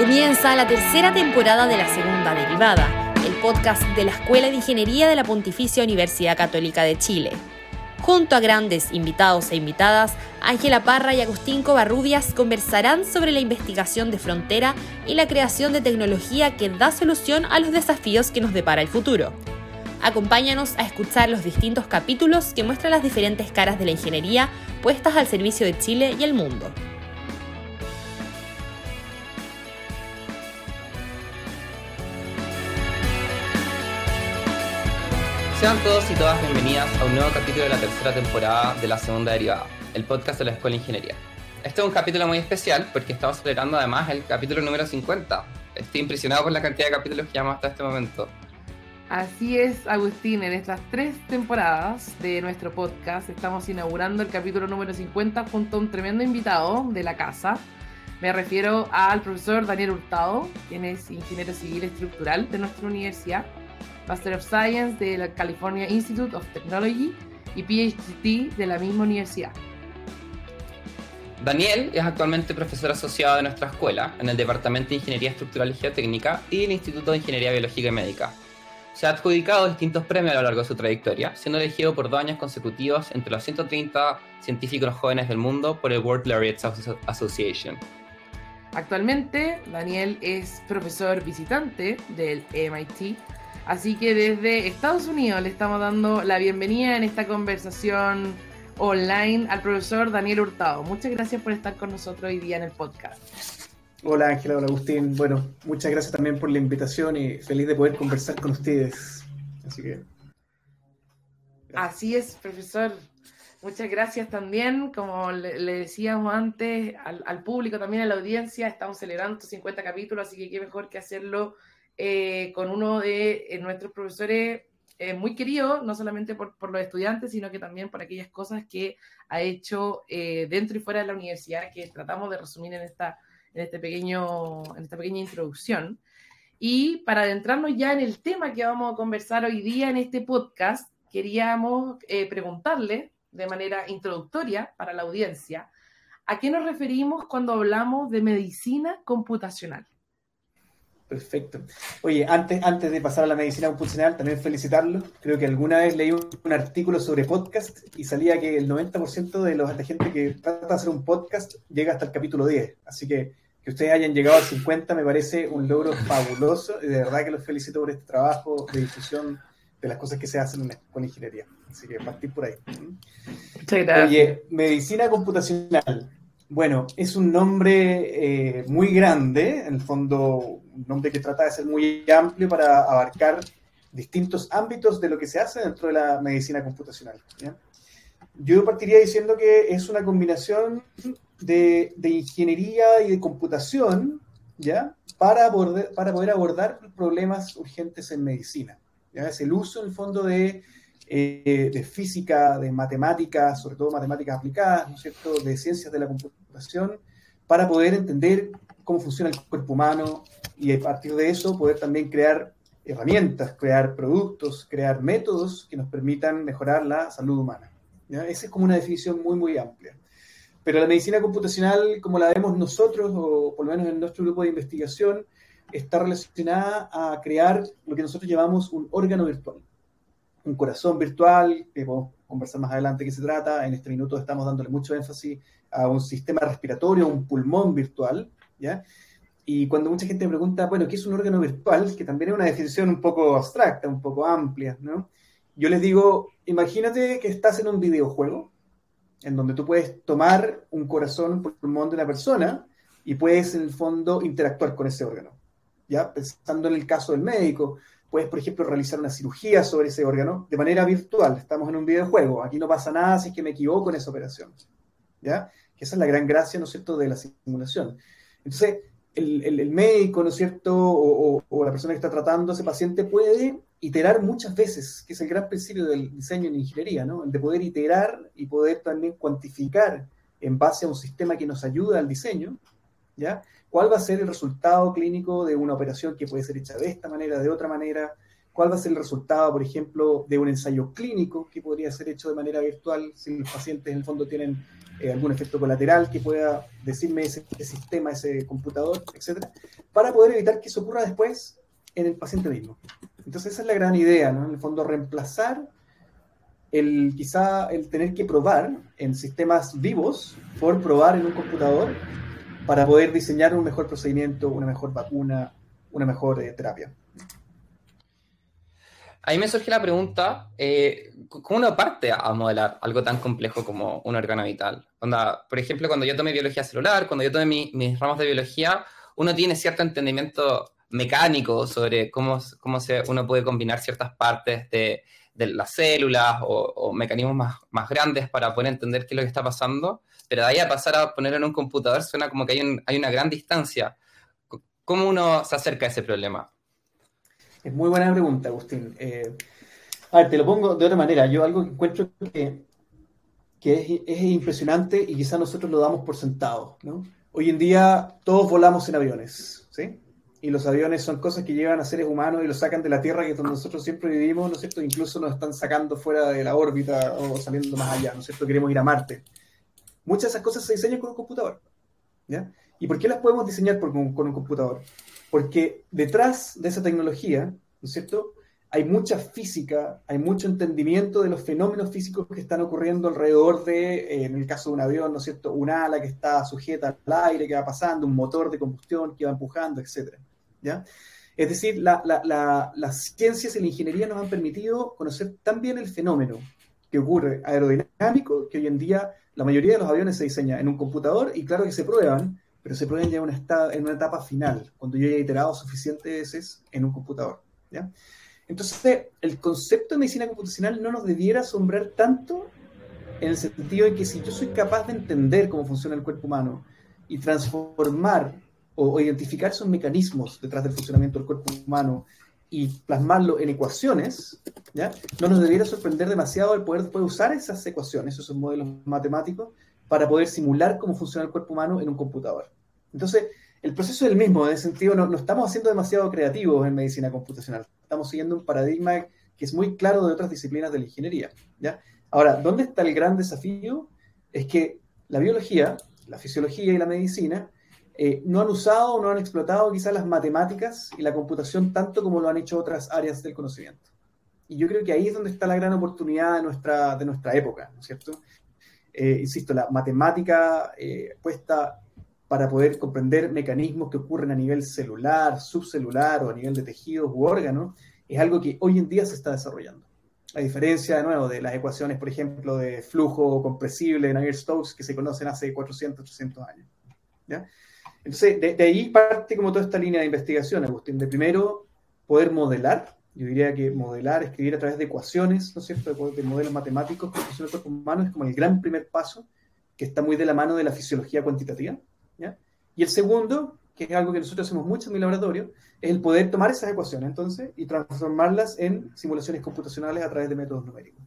Comienza la tercera temporada de la segunda derivada, el podcast de la Escuela de Ingeniería de la Pontificia Universidad Católica de Chile. Junto a grandes invitados e invitadas, Ángela Parra y Agustín Covarrubias conversarán sobre la investigación de frontera y la creación de tecnología que da solución a los desafíos que nos depara el futuro. Acompáñanos a escuchar los distintos capítulos que muestran las diferentes caras de la ingeniería puestas al servicio de Chile y el mundo. Sean todos y todas bienvenidas a un nuevo capítulo de la tercera temporada de la segunda derivada, el podcast de la Escuela de Ingeniería. Este es un capítulo muy especial porque estamos celebrando además el capítulo número 50. Estoy impresionado por la cantidad de capítulos que llevamos hasta este momento. Así es, Agustín, en estas tres temporadas de nuestro podcast estamos inaugurando el capítulo número 50 junto a un tremendo invitado de la casa. Me refiero al profesor Daniel Hurtado, quien es ingeniero civil estructural de nuestra universidad Master of Science de la California Institute of Technology y PhD de la misma universidad. Daniel es actualmente profesor asociado de nuestra escuela en el Departamento de Ingeniería Estructural y Geotécnica y el Instituto de Ingeniería Biológica y Médica. Se ha adjudicado distintos premios a lo largo de su trayectoria, siendo elegido por dos años consecutivos entre los 130 científicos jóvenes del mundo por el World Laureates Association. Actualmente, Daniel es profesor visitante del MIT Así que desde Estados Unidos le estamos dando la bienvenida en esta conversación online al profesor Daniel Hurtado. Muchas gracias por estar con nosotros hoy día en el podcast. Hola Ángela, hola Agustín. Bueno, muchas gracias también por la invitación y feliz de poder conversar con ustedes. Así que. Así es, profesor. Muchas gracias también. Como le, decíamos antes al, al, público, también a la audiencia, estamos celebrando 50 capítulos, así que qué mejor que hacerlo eh, con uno de eh, nuestros profesores eh, muy querido, no solamente por, los estudiantes, sino que también por aquellas cosas que ha hecho dentro y fuera de la universidad, que tratamos de resumir en esta, en, este pequeño, en esta pequeña introducción. Y para adentrarnos ya en el tema que vamos a conversar hoy día en este podcast, queríamos preguntarle de manera introductoria para la audiencia, ¿a qué nos referimos cuando hablamos de medicina computacional? Perfecto. Oye, antes, antes de pasar a la medicina computacional, también felicitarlo. Creo que alguna vez leí un, artículo sobre podcast y salía que el 90% de, los, de gente que trata de hacer un podcast llega hasta el capítulo 10. Así que que ustedes hayan llegado al 50 me parece un logro fabuloso y de verdad que los felicito por este trabajo de difusión de las cosas que se hacen con ingeniería. Así que partir por ahí. Muchas gracias. Oye, medicina computacional. Bueno, es un nombre eh, muy grande, en el fondo un nombre que trata de ser muy amplio para abarcar distintos ámbitos de lo que se hace dentro de la medicina computacional. Yo partiría diciendo que es una combinación de, ingeniería y de computación ¿ya? Para, para poder abordar problemas urgentes en medicina. ¿ya? Es el uso, en el fondo, de eh, de física, de matemáticas, sobre todo matemáticas aplicadas, ¿no es cierto?, de ciencias de la computación, para poder entender cómo funciona el cuerpo humano y a partir de eso poder también crear herramientas, crear productos, crear métodos que nos permitan mejorar la salud humana. Esa es como una definición muy, muy amplia. Pero la medicina computacional, como la vemos nosotros, o por lo menos en nuestro grupo de investigación, está relacionada a crear lo que nosotros llamamos un órgano virtual un corazón virtual, que podemos conversar más adelante qué se trata. En este minuto estamos dándole mucho énfasis a un sistema respiratorio, un pulmón virtual, ¿ya? Y cuando mucha gente me pregunta, bueno, ¿qué es un órgano virtual? Que también es una definición un poco abstracta, un poco amplia, ¿no? Yo les digo, imagínate que estás en un videojuego en donde tú puedes tomar un corazón, un pulmón de una persona y puedes en el fondo interactuar con ese órgano. ¿Ya? Pensando en el caso del médico, puedes, por ejemplo, realizar una cirugía sobre ese órgano de manera virtual. Estamos en un videojuego, aquí no pasa nada si es que me equivoco en esa operación. ¿Ya? Que esa es la gran gracia, ¿no es cierto?, de la simulación. Entonces, el, médico, ¿no es cierto?, o, la persona que está tratando a ese paciente puede iterar muchas veces, que es el gran principio del diseño en ingeniería, ¿no? El de poder iterar y poder también cuantificar en base a un sistema que nos ayuda al diseño, ¿ya? cuál va a ser el resultado clínico de una operación que puede ser hecha de esta manera, de otra manera, cuál va a ser el resultado, por ejemplo, de un ensayo clínico que podría ser hecho de manera virtual si los pacientes en el fondo tienen eh, algún efecto colateral que pueda decirme ese, sistema, ese computador, etcétera, para poder evitar que eso ocurra después en el paciente mismo. Entonces esa es la gran idea, ¿no? En el fondo reemplazar el quizá el tener que probar en sistemas vivos por probar en un computador para poder diseñar un mejor procedimiento, una mejor vacuna, una mejor eh, terapia. Ahí me surge la pregunta, eh, ¿cómo uno parte a modelar algo tan complejo como un órgano vital? Onda, por ejemplo, cuando yo tomé biología celular, cuando yo tomé mis ramos de biología, uno tiene cierto entendimiento mecánico sobre cómo, cómo se, uno puede combinar ciertas partes de, de las células o, mecanismos más, más, grandes para poder entender qué es lo que está pasando, pero de ahí a pasar a ponerlo en un computador suena como que hay, hay una gran distancia. ¿Cómo uno se acerca a ese problema? Es muy buena pregunta, Agustín. Eh, a ver, te lo pongo de otra manera. Yo algo que encuentro que, es, impresionante y quizás nosotros lo damos por sentado. ¿no? Hoy en día todos volamos en aviones, ¿sí? y los aviones son cosas que llevan a seres humanos y los sacan de la Tierra, que es donde nosotros siempre vivimos, ¿no es cierto? Incluso nos están sacando fuera de la órbita o saliendo más allá, ¿no es cierto? Queremos ir a Marte. Muchas de esas cosas se diseñan con un computador, ¿ya? ¿Y por qué las podemos diseñar con un computador? Porque detrás de esa tecnología, ¿no es cierto? Hay mucha física, hay mucho entendimiento de los fenómenos físicos que están ocurriendo alrededor de, eh, en el caso de un avión, ¿no es cierto? Un ala que está sujeta al aire, que va pasando, un motor de combustión que va empujando, etcétera. Es decir, las ciencias y la ingeniería nos han permitido conocer tan bien el fenómeno que ocurre aerodinámico, que hoy en día la mayoría de los aviones se diseña en un computador y claro que se prueban, pero se prueban ya en una, en una etapa final, cuando yo haya iterado suficientes veces en un computador. Entonces, el concepto de medicina computacional no nos debiera asombrar tanto en el sentido de que si yo soy capaz de entender cómo funciona el cuerpo humano y transformar o, identificar esos mecanismos detrás del funcionamiento del cuerpo humano y plasmarlo en ecuaciones, no nos debiera sorprender demasiado el poder, usar esas ecuaciones, esos modelos matemáticos, para poder simular cómo funciona el cuerpo humano en un computador. Entonces, el proceso es el mismo, en ese sentido, no, estamos haciendo demasiado creativos en medicina computacional. Estamos siguiendo un paradigma que es muy claro de otras disciplinas de la ingeniería. ¿ya? Ahora, ¿dónde está el gran desafío? Es que la biología, la fisiología y la medicina eh, no han usado no han explotado quizás las matemáticas y la computación tanto como lo han hecho otras áreas del conocimiento. Y yo creo que ahí es donde está la gran oportunidad de nuestra, de nuestra época, ¿no es cierto? Eh, insisto, la matemática eh, puesta para poder comprender mecanismos que ocurren a nivel celular, subcelular o a nivel de tejidos u órganos, es algo que hoy en día se está desarrollando. A diferencia, de nuevo, de las ecuaciones, por ejemplo, de flujo compresible de Navier-Stokes que se conocen hace 400, 800 años. Entonces, de, ahí parte como toda esta línea de investigación, Agustín, de primero poder modelar, yo diría que modelar, escribir a través de ecuaciones, ¿no es cierto?, de, modelos matemáticos que funciona el cuerpo humano es como el gran primer paso, que está muy de la mano de la fisiología cuantitativa, ¿ya? Y el segundo, que es algo que nosotros hacemos mucho en mi laboratorio, es el poder tomar esas ecuaciones entonces y transformarlas en simulaciones computacionales a través de métodos numéricos.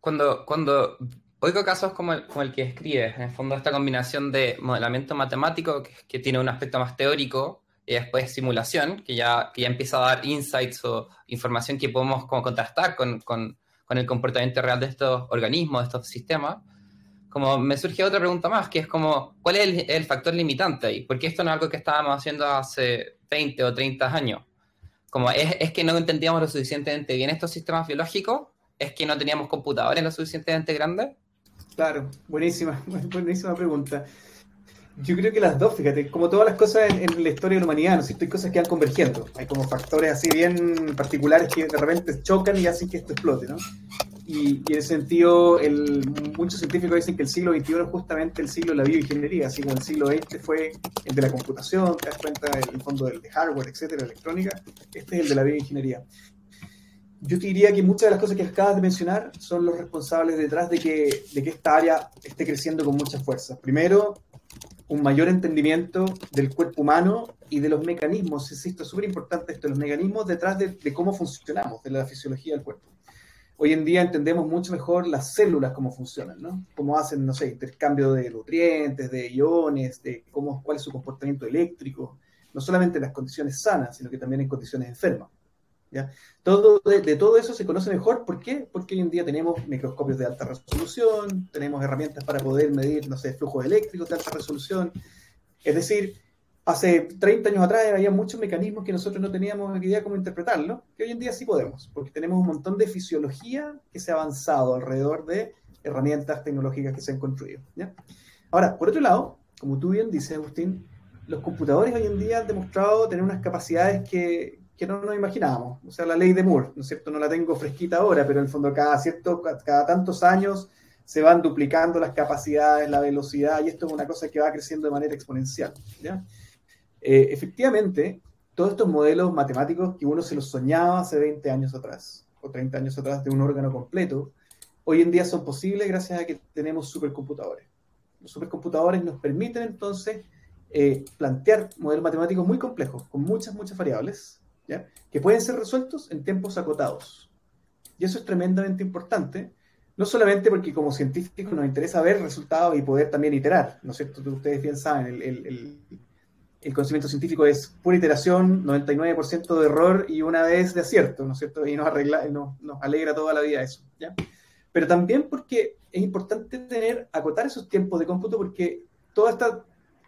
Cuando, cuando Oigo casos como el, como el que escribes, en el fondo esta combinación de modelamiento matemático, que, tiene un aspecto más teórico, y después simulación, que ya, que ya empieza a dar insights o información que podemos como contrastar con, con, con el comportamiento real de estos organismos, de estos sistemas. Como me surge otra pregunta más, que es como, ¿cuál es el, el factor limitante ahí? Porque esto no es algo que estábamos haciendo hace 20 o 30 años. Como es, es que no entendíamos lo suficientemente bien estos sistemas biológicos, es que no teníamos computadores lo suficientemente grandes Claro, buenísima, buenísima pregunta. Yo creo que las dos, fíjate, como todas las cosas en, la historia de la humanidad, ¿no? hay cosas que van convergiendo. Hay como factores así bien particulares que de repente chocan y hacen que esto explote, ¿no? Y, en ese sentido, el, muchos científicos dicen que el siglo XXI es justamente el siglo de la bioingeniería, así como el siglo XX fue el de la computación, te das cuenta, el, fondo del de hardware, etcétera, electrónica, este es el de la bioingeniería yo te diría que muchas de las cosas que acabas de mencionar son los responsables detrás de que, de que esta área esté creciendo con mucha fuerza. Primero, un mayor entendimiento del cuerpo humano y de los mecanismos, insisto, es súper importante esto, los mecanismos detrás de, de, cómo funcionamos, de la fisiología del cuerpo. Hoy en día entendemos mucho mejor las células, cómo funcionan, ¿no? Cómo hacen, no sé, intercambio de nutrientes, de iones, de cómo, cuál es su comportamiento eléctrico, no solamente en las condiciones sanas, sino que también en condiciones enfermas. Todo, de, todo eso se conoce mejor, ¿por qué? Porque hoy en día tenemos microscopios de alta resolución, tenemos herramientas para poder medir, no sé, flujos eléctricos de alta resolución. Es decir, hace 30 años atrás había muchos mecanismos que nosotros no teníamos idea cómo interpretarlo, que hoy en día sí podemos, porque tenemos un montón de fisiología que se ha avanzado alrededor de herramientas tecnológicas que se han construido. Ahora, por otro lado, como tú bien dices, Agustín, los computadores hoy en día han demostrado tener unas capacidades que, que no nos imaginábamos. O sea, la ley de Moore, ¿no es cierto? No la tengo fresquita ahora, pero en el fondo cada, cierto, cada tantos años se van duplicando las capacidades, la velocidad, y esto es una cosa que va creciendo de manera exponencial. ¿ya? Eh, efectivamente, todos estos modelos matemáticos que uno se los soñaba hace 20 años atrás, o 30 años atrás de un órgano completo, hoy en día son posibles gracias a que tenemos supercomputadores. Los supercomputadores nos permiten entonces eh, plantear modelos matemáticos muy complejos, con muchas, muchas variables, ¿ya? que pueden ser resueltos en tiempos acotados. Y eso es tremendamente importante, no solamente porque como científicos nos interesa ver resultados y poder también iterar, ¿no es cierto? Ustedes bien saben, el, el, el, conocimiento científico es pura iteración, 99% de error y una vez de acierto, ¿no es cierto? Y nos, arregla, nos, nos alegra toda la vida eso, ¿ya? Pero también porque es importante tener, acotar esos tiempos de cómputo porque toda esta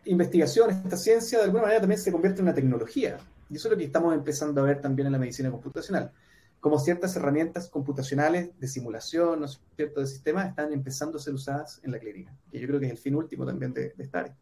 investigación, esta ciencia, de alguna manera también se convierte en una tecnología. Y eso es lo que estamos empezando a ver también en la medicina computacional. Como ciertas herramientas computacionales de simulación, ¿no es cierto?, de sistemas están empezando a ser usadas en la clínica. Que yo creo que es el fin último también de, de esta área.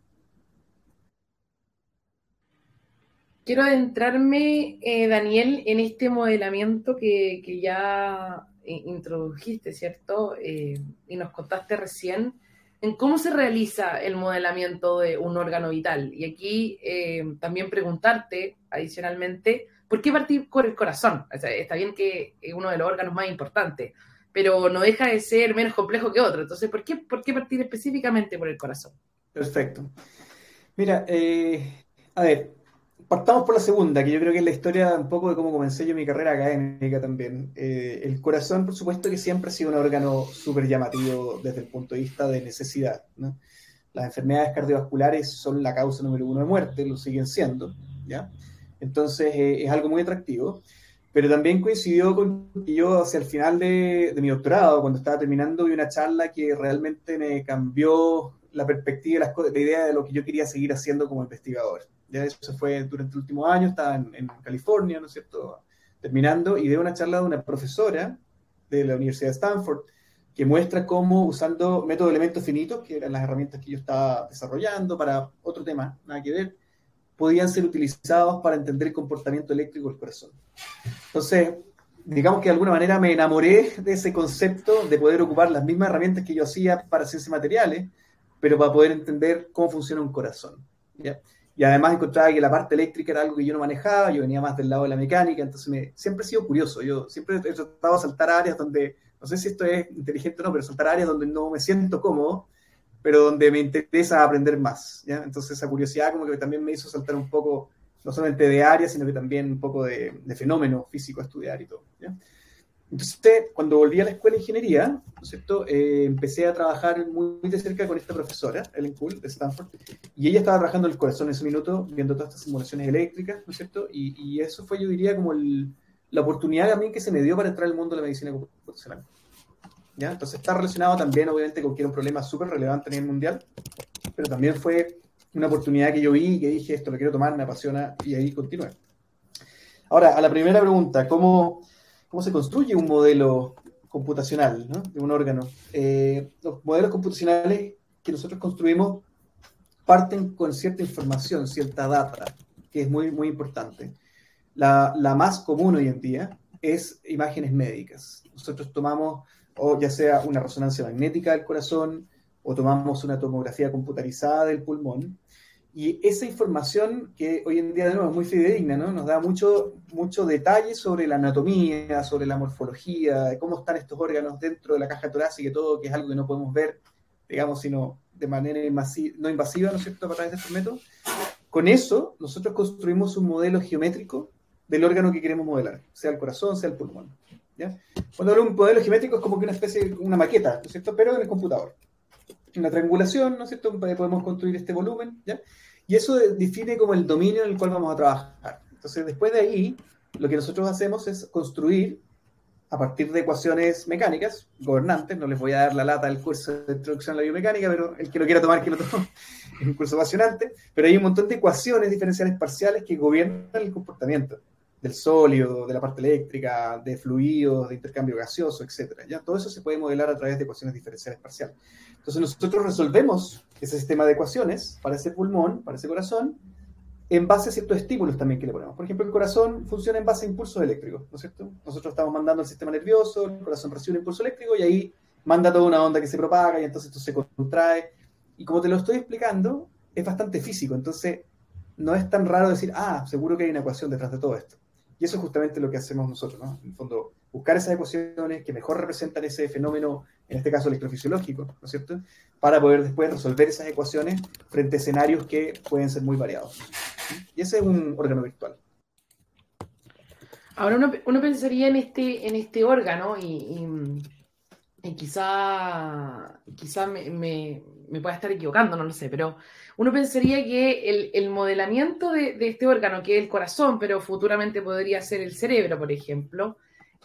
Quiero adentrarme, eh, Daniel, en este modelamiento que, que ya introdujiste, ¿cierto? Eh, y nos contaste recién en cómo se realiza el modelamiento de un órgano vital. Y aquí eh, también preguntarte, adicionalmente, ¿por qué partir por el corazón? está bien que es uno de los órganos más importantes, pero no deja de ser menos complejo que otro. Entonces, ¿por qué, por qué partir específicamente por el corazón? Perfecto. Mira, eh, a ver, partamos por la segunda, que yo creo que es la historia un poco de cómo comencé yo mi carrera académica también. Eh, el corazón, por supuesto, que siempre ha sido un órgano súper llamativo desde el punto de vista de necesidad. Las enfermedades cardiovasculares son la causa número uno de muerte, lo siguen siendo. ¿ya? Entonces eh, es algo muy atractivo. Pero también coincidió con que yo hacia el final de, mi doctorado, cuando estaba terminando, vi una charla que realmente me cambió la perspectiva, la idea de lo que yo quería seguir haciendo como investigador. Ya eso se fue durante el último año, estaba en, California, ¿no es cierto? Terminando, y de una charla de una profesora de la Universidad de Stanford, que muestra cómo usando métodos de elementos finitos, que eran las herramientas que yo estaba desarrollando para otro tema, nada que ver, podían ser utilizados para entender el comportamiento eléctrico del corazón. Entonces, digamos que de alguna manera me enamoré de ese concepto de poder ocupar las mismas herramientas que yo hacía para ciencias materiales, pero para poder entender cómo funciona un corazón. Y además encontraba que la parte eléctrica era algo que yo no manejaba, yo venía más del lado de la mecánica, entonces siempre he sido curioso, yo siempre he tratado de saltar áreas donde, no sé si esto es inteligente o no, pero saltar áreas donde no me siento cómodo, pero donde me interesa aprender más, ¿ya? Entonces esa curiosidad como que también me hizo saltar un poco, no solamente de áreas, sino que también un poco de, de fenómeno físico a estudiar y todo. Entonces, cuando volví a la escuela de ingeniería, ¿no es? Eh, empecé a trabajar muy, de cerca con esta profesora, Ellen Cool, de Stanford, y ella estaba trabajando el corazón en ese minuto, viendo todas estas simulaciones eléctricas, ¿no es? Y, y eso fue, yo diría, como la oportunidad también que se me dio para entrar al mundo de la medicina. ¿Ya? Entonces está relacionado también, obviamente, con que era un problema súper relevante a nivel mundial, pero también fue una oportunidad que yo vi y que dije, esto lo quiero tomar, me apasiona, y ahí continué. Ahora, a la primera pregunta, ¿cómo cómo se construye un modelo computacional de un órgano. Eh, los modelos computacionales que nosotros construimos parten con cierta información, cierta data, que es muy, muy importante. La, la, más común hoy en día es imágenes médicas. Nosotros tomamos, o ya sea una resonancia magnética del corazón, o tomamos una tomografía computarizada del pulmón, y esa información que hoy en día de nuevo es muy fidedigna, ¿no? Nos da mucho, mucho detalle sobre la anatomía, sobre la morfología, de cómo están estos órganos dentro de la caja torácica y todo, que es algo que no podemos ver, digamos, sino de manera no invasiva, ¿no es cierto?, a través de estos métodos. Con eso, nosotros construimos un modelo geométrico del órgano que queremos modelar, sea el corazón, sea el pulmón. Cuando hablo un modelo geométrico es como que una especie, una maqueta, ¿no es cierto?, pero en el computador. Una triangulación, ¿no es cierto?, podemos construir este volumen, ¿ya? Y eso define como el dominio en el cual vamos a trabajar. Entonces, después de ahí, lo que nosotros hacemos es construir a partir de ecuaciones mecánicas, gobernantes, no les voy a dar la lata del curso de introducción a la biomecánica, pero el que lo quiera tomar, que lo tome, es un curso apasionante, pero hay un montón de ecuaciones diferenciales parciales que gobiernan el comportamiento del sólido, de la parte eléctrica, de fluidos, de intercambio gaseoso, etc. ¿ya? Todo eso se puede modelar a través de ecuaciones diferenciales parciales. Entonces nosotros resolvemos ese sistema de ecuaciones para ese pulmón, para ese corazón, en base a ciertos estímulos también que le ponemos. Por ejemplo, el corazón funciona en base a impulsos eléctricos, ¿no es cierto? Nosotros estamos mandando al sistema nervioso, el corazón recibe un impulso eléctrico y ahí manda toda una onda que se propaga y entonces esto se contrae. Y como te lo estoy explicando, es bastante físico, entonces no es tan raro decir, ah, seguro que hay una ecuación detrás de todo esto. Y eso es justamente lo que hacemos nosotros, ¿no? En el fondo, buscar esas ecuaciones que mejor representan ese fenómeno, en este caso electrofisiológico, ¿no es cierto? Para poder después resolver esas ecuaciones frente a escenarios que pueden ser muy variados. Y ese es un órgano virtual. Ahora uno, pensaría en este, en este órgano y, quizá, quizá me, me, pueda estar equivocando, no lo sé, pero uno pensaría que el, modelamiento de, este órgano, que es el corazón, pero futuramente podría ser el cerebro, por ejemplo,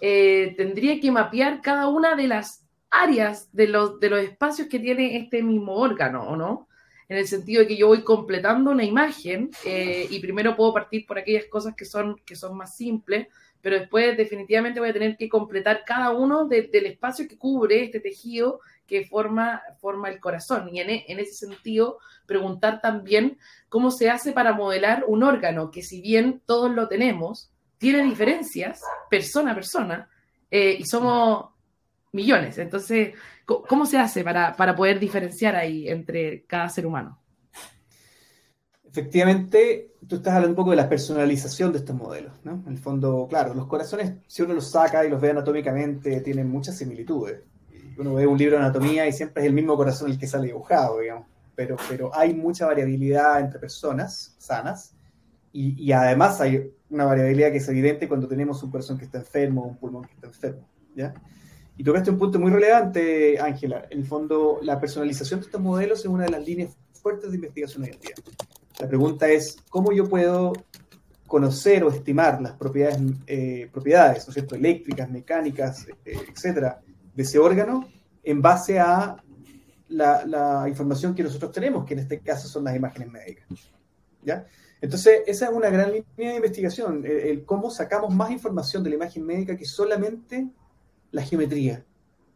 eh, tendría que mapear cada una de las áreas de los, de los espacios que tiene este mismo órgano, ¿o no? En el sentido de que yo voy completando una imagen eh, y primero puedo partir por aquellas cosas que son, que son más simples, pero después definitivamente voy a tener que completar cada uno del espacio que cubre este tejido que forma, forma el corazón. Y en, e, en, ese sentido, preguntar también cómo se hace para modelar un órgano que si bien todos lo tenemos, tiene diferencias persona a persona eh, y somos millones. Entonces, ¿cómo se hace para, para poder diferenciar ahí entre cada ser humano? Efectivamente, tú estás hablando un poco de la personalización de estos modelos, ¿no? En el fondo, claro, los corazones, si uno los saca y los ve anatómicamente, tienen muchas similitudes. Uno ve un libro de anatomía y siempre es el mismo corazón el que sale dibujado, digamos. Pero, pero hay mucha variabilidad entre personas sanas y, y además hay una variabilidad que es evidente cuando tenemos un corazón que está enfermo un pulmón que está enfermo, ¿ya? Y tocaste un punto muy relevante, Ángela. En el fondo, la personalización de estos modelos es una de las líneas fuertes de investigación hoy en día. La pregunta es, ¿cómo yo puedo conocer o estimar las propiedades, eh, propiedades ¿no es cierto? eléctricas, mecánicas, eh, etcétera, de ese órgano en base a la, información que nosotros tenemos, que en este caso son las imágenes médicas? ¿Ya? Entonces, esa es una gran línea de investigación, el cómo sacamos más información de la imagen médica que solamente la geometría,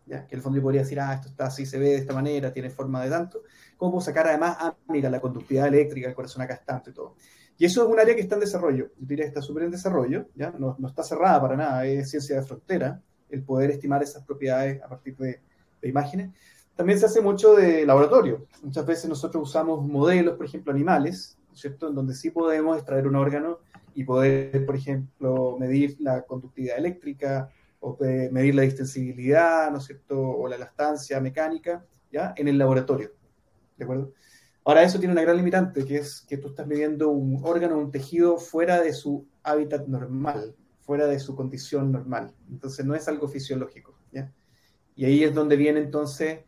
¿ya? que el fondo yo podría decir, ah, esto está así, se ve de esta manera, tiene forma de tanto. ¿Cómo sacar además, ah, mira, la conductividad eléctrica, el corazón acá es tanto y todo? Y eso es un área que está en desarrollo, yo diría que está súper en desarrollo, ¿ya? No, no, está cerrada para nada, es ciencia de frontera, el poder estimar esas propiedades a partir de, imágenes. También se hace mucho de laboratorio. Muchas veces nosotros usamos modelos, por ejemplo, animales, ¿cierto? En donde sí podemos extraer un órgano y poder, por ejemplo, medir la conductividad eléctrica, o medir la distensibilidad, ¿no es cierto?, o la elastancia mecánica, ¿ya?, en el laboratorio, ¿de acuerdo? Ahora, eso tiene una gran limitante, que es que tú estás midiendo un órgano, un tejido fuera de su hábitat normal, fuera de su condición normal. Entonces, no es algo fisiológico, ¿ya? Y ahí es donde viene entonces,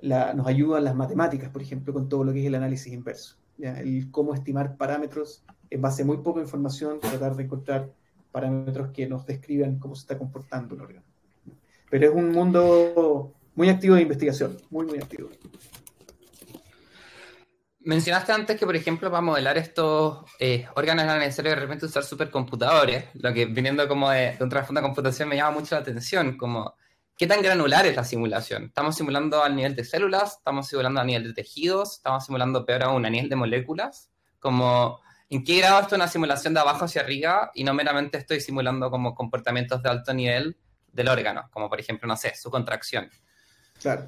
la, nos ayudan las matemáticas, por ejemplo, con todo lo que es el análisis inverso, ¿ya? El cómo estimar parámetros en base a muy poca información, tratar de encontrar parámetros que nos describan cómo se está comportando un órgano. Pero es un mundo muy activo de investigación, muy, muy activo. Mencionaste antes que, por ejemplo, para modelar estos eh, órganos era necesario de repente usar supercomputadores, lo que viniendo como de, de un trasfondo de computación me llama mucho la atención, como qué tan granular es la simulación. Estamos simulando al nivel de células, estamos simulando a nivel de tejidos, estamos simulando peor aún a nivel de moléculas, como ¿En qué grado esto es una simulación de abajo hacia arriba y no meramente estoy simulando como comportamientos de alto nivel del órgano, como por ejemplo, no sé, su contracción? Claro.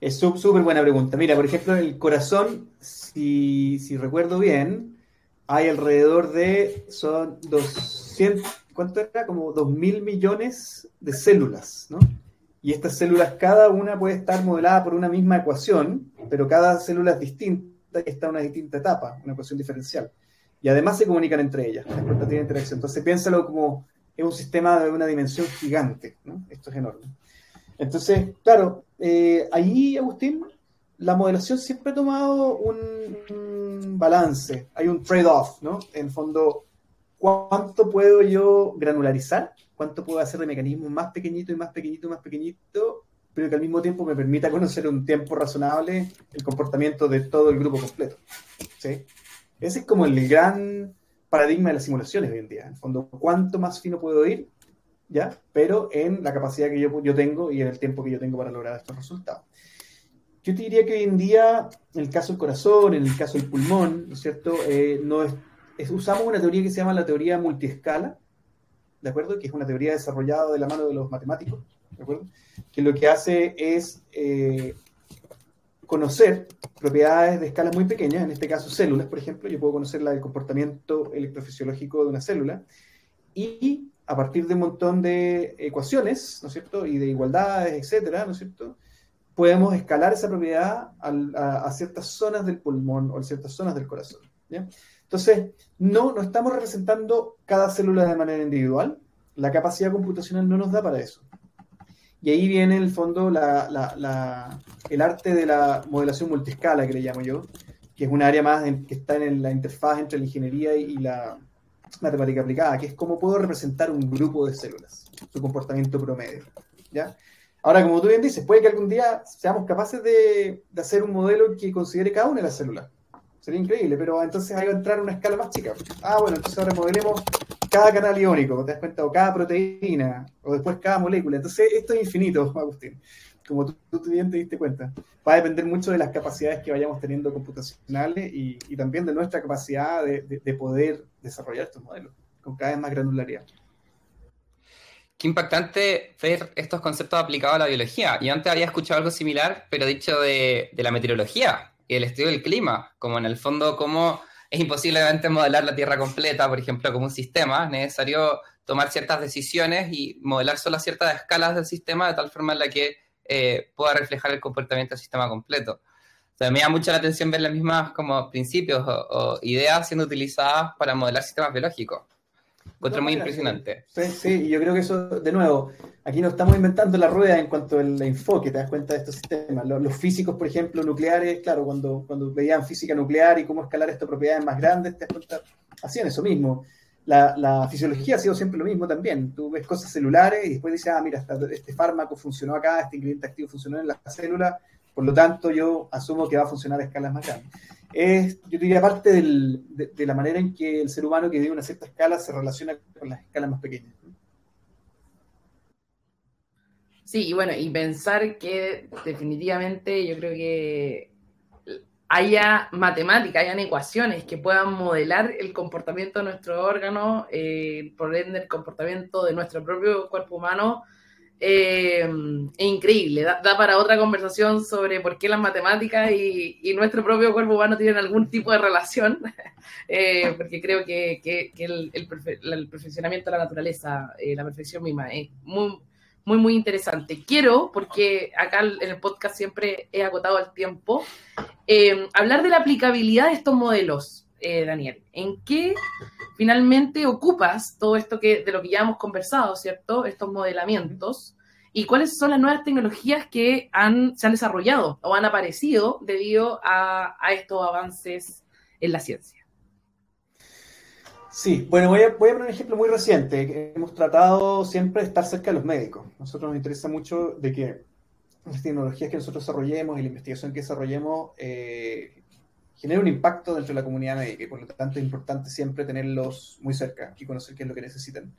Es súper buena pregunta. Mira, por ejemplo, el corazón, si, si recuerdo bien, hay alrededor de, son 200, ¿cuánto era? Como 2 mil millones de células, ¿no? Y estas células, cada una puede estar modelada por una misma ecuación, pero cada célula es distinta y está en una distinta etapa, una ecuación diferencial y además se comunican entre ellas, tienen interacción. Entonces piénsalo como es un sistema de una dimensión gigante, ¿no? Esto es enorme. Entonces, claro, eh, ahí, Agustín, la modelación siempre ha tomado un, balance, hay un trade-off, ¿no? En fondo, ¿cuánto puedo yo granularizar? ¿Cuánto puedo hacer de mecanismos más pequeñito y más pequeñito y más pequeñito? Pero que al mismo tiempo me permita conocer un tiempo razonable el comportamiento de todo el grupo completo. ¿sí? Ese es como el gran paradigma de las simulaciones hoy en día. En fondo, ¿cuánto más fino puedo ir? ¿Ya? Pero en la capacidad que yo, yo tengo y en el tiempo que yo tengo para lograr estos resultados. Yo te diría que hoy en día, en el caso del corazón, en el caso del pulmón, ¿no es cierto? Eh, no es, usamos una teoría que se llama la teoría multiescala, ¿de acuerdo? Que es una teoría desarrollada de la mano de los matemáticos, ¿de acuerdo? Que lo que hace es eh, conocer propiedades de escalas muy pequeñas, en este caso células, por ejemplo, yo puedo conocer la del comportamiento electrofisiológico de una célula, y a partir de un montón de ecuaciones, ¿no es cierto? Y de igualdades, etcétera, ¿no es cierto? podemos escalar esa propiedad a, ciertas zonas del pulmón o a ciertas zonas del corazón. Entonces, no, no estamos representando cada célula de manera individual. La capacidad computacional no nos da para eso. Y ahí viene, en el fondo, el arte de la modelación multiscala, que le llamo yo, que es un área más que está en la interfaz entre la ingeniería y la matemática aplicada, que es cómo puedo representar un grupo de células, su comportamiento promedio. ¿ya? Ahora, como tú bien dices, puede que algún día seamos capaces de, hacer un modelo que considere cada una de las células. Sería increíble, pero entonces que entrar a una escala más chica. Ah, bueno, entonces ahora modelemos cada canal iónico, ¿te das cuenta? O cada proteína, o después cada molécula. Entonces, esto es infinito, Agustín, como tú, bien te diste cuenta. Va a depender mucho de las capacidades que vayamos teniendo computacionales y, también de nuestra capacidad de, de poder desarrollar estos modelos con cada vez más granularidad. Qué impactante ver estos conceptos aplicados a la biología. Yo antes había escuchado algo similar, pero dicho de, la meteorología y el estudio del clima, como en el fondo cómo es imposiblemente modelar la Tierra completa, por ejemplo, como un sistema, es necesario tomar ciertas decisiones y modelar solo ciertas escalas del sistema de tal forma en la que eh, pueda reflejar el comportamiento del sistema completo. O sea, me llama mucho la atención ver las mismas como principios o ideas siendo utilizadas para modelar sistemas biológicos. Otro muy impresionante. Sí, sí, y yo creo que eso, de nuevo, aquí no estamos inventando la rueda en cuanto al enfoque, te das cuenta de estos sistemas. Los, físicos, por ejemplo, nucleares, claro, cuando, cuando veían física nuclear y cómo escalar estas propiedades más grandes, te das cuenta, hacían eso mismo. La, fisiología ha sido siempre lo mismo también. Tú ves cosas celulares y después dices, ah, mira, este fármaco funcionó acá, este ingrediente activo funcionó en la célula, por lo tanto yo asumo que va a funcionar a escalas más grandes es, yo diría, parte de, la manera en que el ser humano que vive una cierta escala se relaciona con las escalas más pequeñas. Sí, y bueno, y pensar que definitivamente yo creo que haya matemática, hayan ecuaciones que puedan modelar el comportamiento de nuestro órgano, eh, por ende el comportamiento de nuestro propio cuerpo humano, eh, es increíble, da, para otra conversación sobre por qué las matemáticas y, nuestro propio cuerpo humano tienen algún tipo de relación, eh, porque creo que, el, el, perfeccionamiento de la naturaleza, eh, la perfección misma, es muy, muy, muy interesante. Quiero, porque acá en el podcast siempre he agotado el tiempo, hablar de la aplicabilidad de estos modelos. Daniel, ¿en qué finalmente ocupas todo esto que, de lo que ya hemos conversado, ¿cierto? Estos modelamientos. ¿Y cuáles son las nuevas tecnologías que han, se han desarrollado o han aparecido debido a, estos avances en la ciencia? Sí, bueno, voy a, voy a, poner un ejemplo muy reciente. Hemos tratado siempre de estar cerca de los médicos. Nosotros nos interesa mucho de que las tecnologías que nosotros desarrollemos y la investigación que desarrollemos eh, genera un impacto dentro de la comunidad médica y por lo tanto es importante siempre tenerlos muy cerca y conocer qué es lo que necesitan.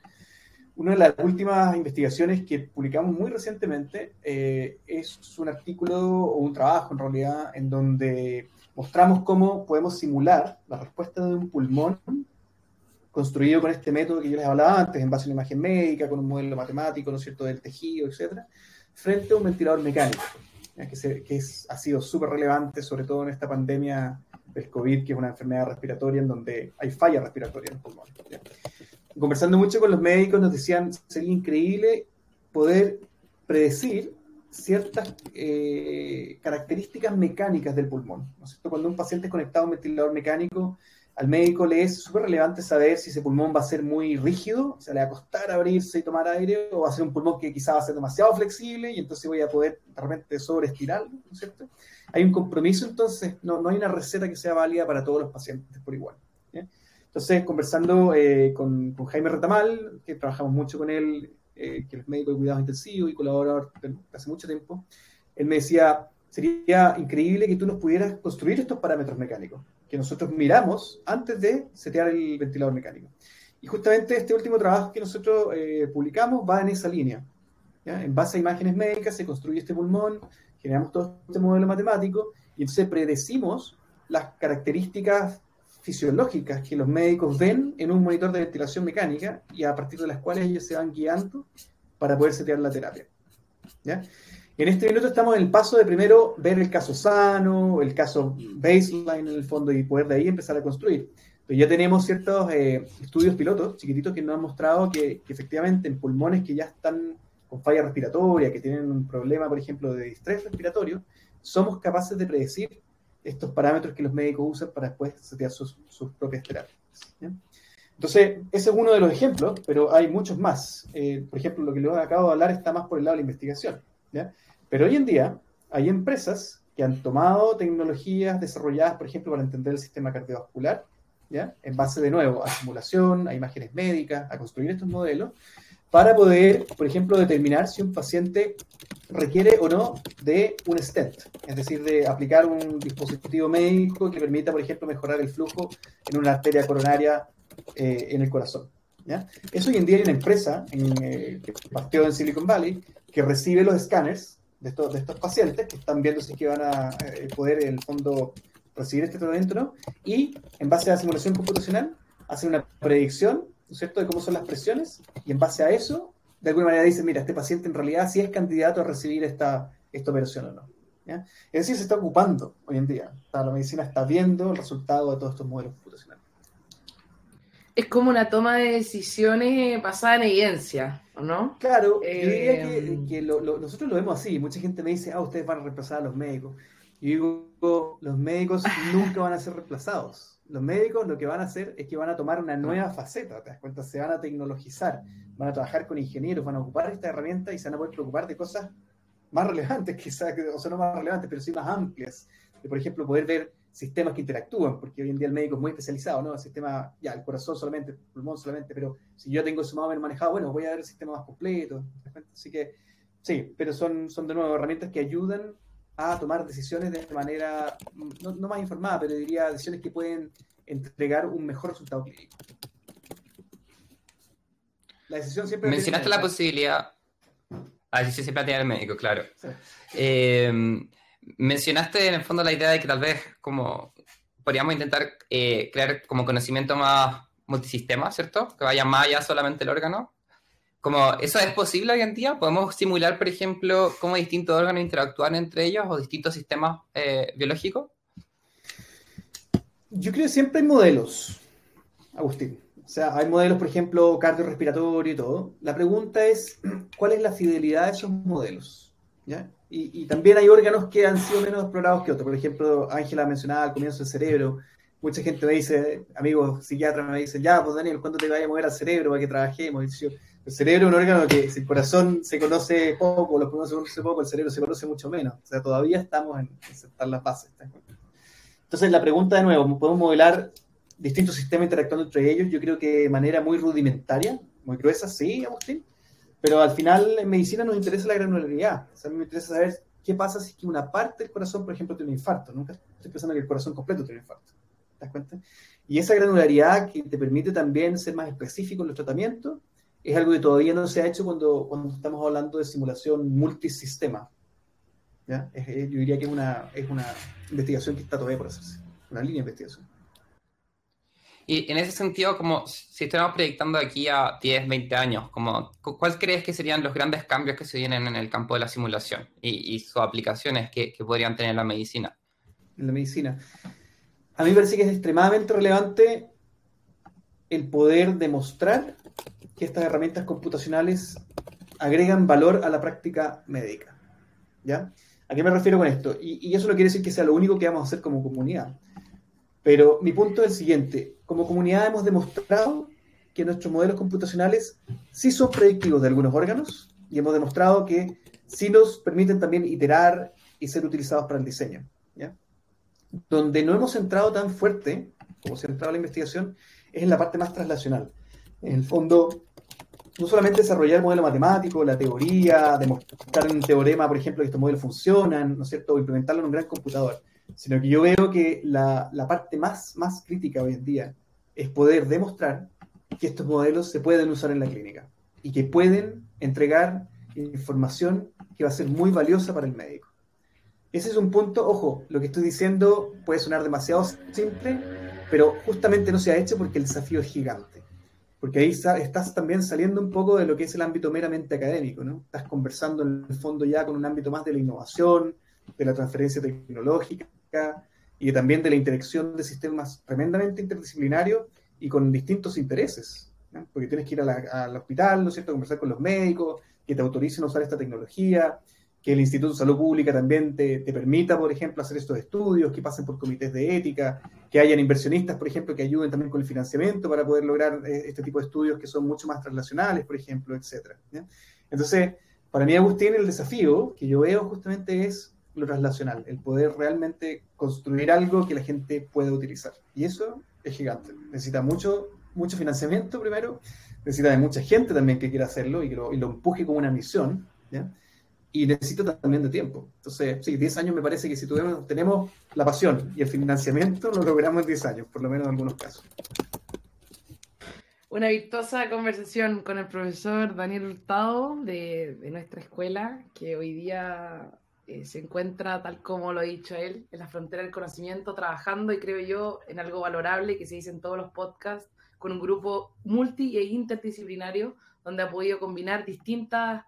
Una de las últimas investigaciones que publicamos muy recientemente eh, es un artículo o un trabajo en realidad en donde mostramos cómo podemos simular la respuesta de un pulmón construido con este método que yo les hablaba antes, en base a una imagen médica, con un modelo matemático, ¿no es cierto?, del tejido, etcétera, frente a un ventilador mecánico, que, que es, ha sido súper relevante, sobre todo en esta pandemia del COVID, que es una enfermedad respiratoria en donde hay falla respiratoria en los pulmones. Conversando mucho con los médicos nos decían, sería increíble poder predecir ciertas eh, características mecánicas del pulmón. ¿no es cierto? Cuando un paciente es conectado a un ventilador mecánico, al médico le es súper relevante saber si ese pulmón va a ser muy rígido, o sea, le va a costar abrirse y tomar aire, o va a ser un pulmón que quizá va a ser demasiado flexible y entonces voy a poder realmente sobreestirarlo, ¿no es cierto? Hay un compromiso, entonces no, no hay una receta que sea válida para todos los pacientes por igual. Entonces, conversando eh, con, con, Jaime Retamal, que trabajamos mucho con él, eh, que es médico de cuidados intensivos y colaborador hace mucho tiempo, él me decía, sería increíble que tú nos pudieras construir estos parámetros mecánicos que nosotros miramos antes de setear el ventilador mecánico. Y justamente este último trabajo que nosotros eh, publicamos va en esa línea. En base a imágenes médicas se construye este pulmón, generamos todo este modelo matemático y entonces predecimos las características fisiológicas que los médicos ven en un monitor de ventilación mecánica y a partir de las cuales ellos se van guiando para poder setear la terapia. ¿ya? En este minuto estamos en el paso de primero ver el caso sano, el caso baseline en el fondo y poder de ahí empezar a construir. Pero ya tenemos ciertos eh, estudios pilotos chiquititos que nos han mostrado que, efectivamente en pulmones que ya están con falla respiratoria, que tienen un problema, por ejemplo, de estrés respiratorio, somos capaces de predecir estos parámetros que los médicos usan para después setear sus, propias terapias. Entonces, ese es uno de los ejemplos, pero hay muchos más. Eh, por ejemplo, lo que les acabo de hablar está más por el lado de la investigación. Pero hoy en día hay empresas que han tomado tecnologías desarrolladas, por ejemplo, para entender el sistema cardiovascular, ¿ya? en base de nuevo a simulación, a imágenes médicas, a construir estos modelos, para poder, por ejemplo, determinar si un paciente requiere o no de un stent, es decir, de aplicar un dispositivo médico que permita, por ejemplo, mejorar el flujo en una arteria coronaria eh, en el corazón. Eso hoy en día hay una empresa en, eh, que partió en Silicon Valley que recibe los escáneres de estos, estos pacientes que están viendo si que van a eh, poder, en el fondo, recibir este tratamiento no, y en base a la simulación computacional, hace una predicción, ¿no es cierto?, de cómo son las presiones, y en base a eso, de alguna manera dice, mira, este paciente en realidad sí es candidato a recibir esta, esta operación o no. ¿ya? Es decir, se está ocupando hoy en día. La medicina está viendo el resultado de todos estos modelos computacionales es como una toma de decisiones basada en evidencia, ¿no? Claro, yo diría que, eh, nosotros lo vemos así. Mucha gente me dice, ah, ustedes van a reemplazar a los médicos. Y digo, los médicos nunca van a ser reemplazados. Los médicos lo que van a hacer es que van a tomar una nueva faceta, ¿te das cuenta? Se van a tecnologizar, van a trabajar con ingenieros, van a ocupar esta herramienta y se van a poder preocupar de cosas más relevantes, quizás, o sea, no más relevantes, pero sí más amplias. De, por ejemplo, poder ver sistemas que interactúan, porque hoy en día el médico es muy especializado, ¿no? El sistema, ya, el corazón solamente, el pulmón solamente, pero si yo tengo eso más o menos manejado, bueno, voy a ver el sistema más completo. Así que, sí, pero son, son de nuevo herramientas que ayudan a tomar decisiones de manera, no, no más informada, pero diría decisiones que pueden entregar un mejor resultado clínico. La decisión siempre... Mencionaste la posibilidad... Ah, sí, siempre tiene el médico, claro. Eh, mencionaste en el fondo la idea de que tal vez como podríamos intentar eh, crear como conocimiento más multisistema, ¿cierto? Que vaya más allá solamente el órgano. Como, ¿Eso es posible hoy en día? ¿Podemos simular, por ejemplo, cómo distintos órganos interactúan entre ellos o distintos sistemas eh, biológicos? Yo creo que siempre hay modelos, Agustín. O sea, hay modelos, por ejemplo, cardiorrespiratorio y todo. La pregunta es, ¿cuál es la fidelidad de esos modelos? ¿Ya? Y, también hay órganos que han sido menos explorados que otros. Por ejemplo, Ángela mencionaba al comienzo el cerebro. Mucha gente me dice, amigos psiquiatras me dicen, ya, pues Daniel, ¿cuándo te vayas a mover al cerebro para que trabajemos? el cerebro es un órgano que si el corazón se conoce poco, los pulmones se conocen poco, el cerebro se conoce mucho menos. O sea, todavía estamos en aceptar las bases. Entonces, la pregunta de nuevo, ¿podemos modelar distintos sistemas interactuando entre ellos? Yo creo que de manera muy rudimentaria, muy gruesa, sí, Agustín. Pero al final en medicina nos interesa la granularidad. O sea, a mí me interesa saber qué pasa si una parte del corazón, por ejemplo, tiene un infarto. Nunca estoy pensando que el corazón completo tiene un infarto. ¿Te das cuenta? Y esa granularidad que te permite también ser más específico en los tratamientos es algo que todavía no se ha hecho cuando, cuando estamos hablando de simulación multisistema. ¿Ya? yo diría que es una, es una investigación que está todavía por hacerse, una línea de investigación. Y en ese sentido, como si estuviéramos proyectando aquí a 10, 20 años, como, ¿cuál crees que serían los grandes cambios que se vienen en el campo de la simulación y, sus aplicaciones que, podrían tener en la medicina? En la medicina. A mí me parece que es extremadamente relevante el poder demostrar que estas herramientas computacionales agregan valor a la práctica médica. ¿Ya? ¿A qué me refiero con esto? Y eso no quiere decir que sea lo único que vamos a hacer como comunidad Pero mi punto es el siguiente, como comunidad hemos demostrado que nuestros modelos computacionales sí son predictivos de algunos órganos y hemos demostrado que sí nos permiten también iterar y ser utilizados para el diseño. Donde no hemos entrado tan fuerte, como se ha entrado en la investigación, es en la parte más translacional. En el fondo, no solamente desarrollar el modelo matemático, la teoría, demostrar en un teorema, por ejemplo, que estos modelos funcionan, ¿no es cierto?, o implementarlo en un gran computador, sino que yo veo que la, la parte más, más crítica hoy en día es poder demostrar que estos modelos se pueden usar en la clínica y que pueden entregar información que va a ser muy valiosa para el médico. Ese es un punto, ojo, lo que estoy diciendo puede sonar demasiado simple, pero justamente no se ha hecho porque el desafío es gigante. Porque ahí estás también saliendo un poco de lo que es el ámbito meramente académico, ¿no? Estás conversando en el fondo ya con un ámbito más de la innovación, de la transferencia tecnológica y también de la interacción de sistemas tremendamente interdisciplinarios y con distintos intereses. Porque tienes que ir al hospital, ¿no es cierto?, conversar con los médicos, que te autoricen a usar esta tecnología, que el Instituto de Salud Pública también te, permita, por ejemplo, hacer estos estudios, que pasen por comités de ética, que hayan inversionistas, por ejemplo, que ayuden también con el financiamiento para poder lograr eh, este tipo de estudios que son mucho más translacionales, por ejemplo, etc. Entonces, para mí, Agustín, el desafío que yo veo justamente es lo translacional, el poder realmente construir algo que la gente pueda utilizar. Y eso es gigante. Necesita mucho, mucho financiamiento primero, necesita de mucha gente también que quiera hacerlo y que lo, y lo empuje como una misión. ¿ya? y necesito también de tiempo. Entonces, sí, 10 años me parece que si tuvimos, tenemos la pasión y el financiamiento, lo logramos en 10 años, por lo menos en algunos casos. Una virtuosa conversación con el profesor Daniel Hurtado de, de nuestra escuela, que hoy día eh, se encuentra, tal como lo ha dicho él, en la frontera del conocimiento, trabajando y creo yo en algo valorable que se dice en todos los podcasts, con un grupo multi e interdisciplinario, donde ha podido combinar distintas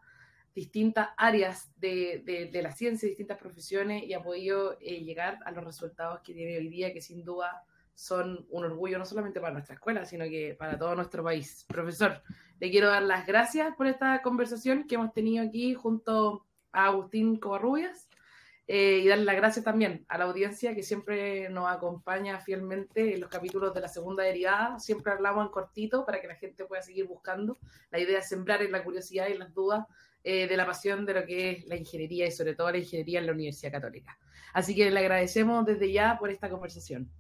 distintas áreas de, de, la ciencia, distintas profesiones y ha podido eh, llegar a los resultados que tiene hoy día, que sin duda son un orgullo no solamente para nuestra escuela, sino que para todo nuestro país. Profesor, le quiero dar las gracias por esta conversación que hemos tenido aquí junto a Agustín Covarrubias eh, y darle las gracias también a la audiencia que siempre nos acompaña fielmente en los capítulos de la segunda derivada. Siempre hablamos en cortito para que la gente pueda seguir buscando. La idea es sembrar en la curiosidad y las dudas eh, de la pasión de lo que es la ingeniería y sobre todo la ingeniería en la Universidad Católica. Así que le agradecemos desde ya por esta conversación.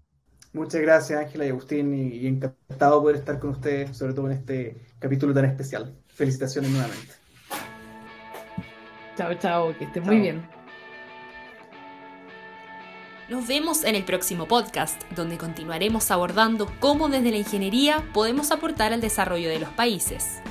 Muchas gracias Ángela y Agustín y, encantado poder estar con ustedes, sobre todo en este capítulo tan especial. Felicitaciones nuevamente. Chao, chao, que esté muy bien. Nos vemos en el próximo podcast, donde continuaremos abordando cómo desde la ingeniería podemos aportar al desarrollo de los países.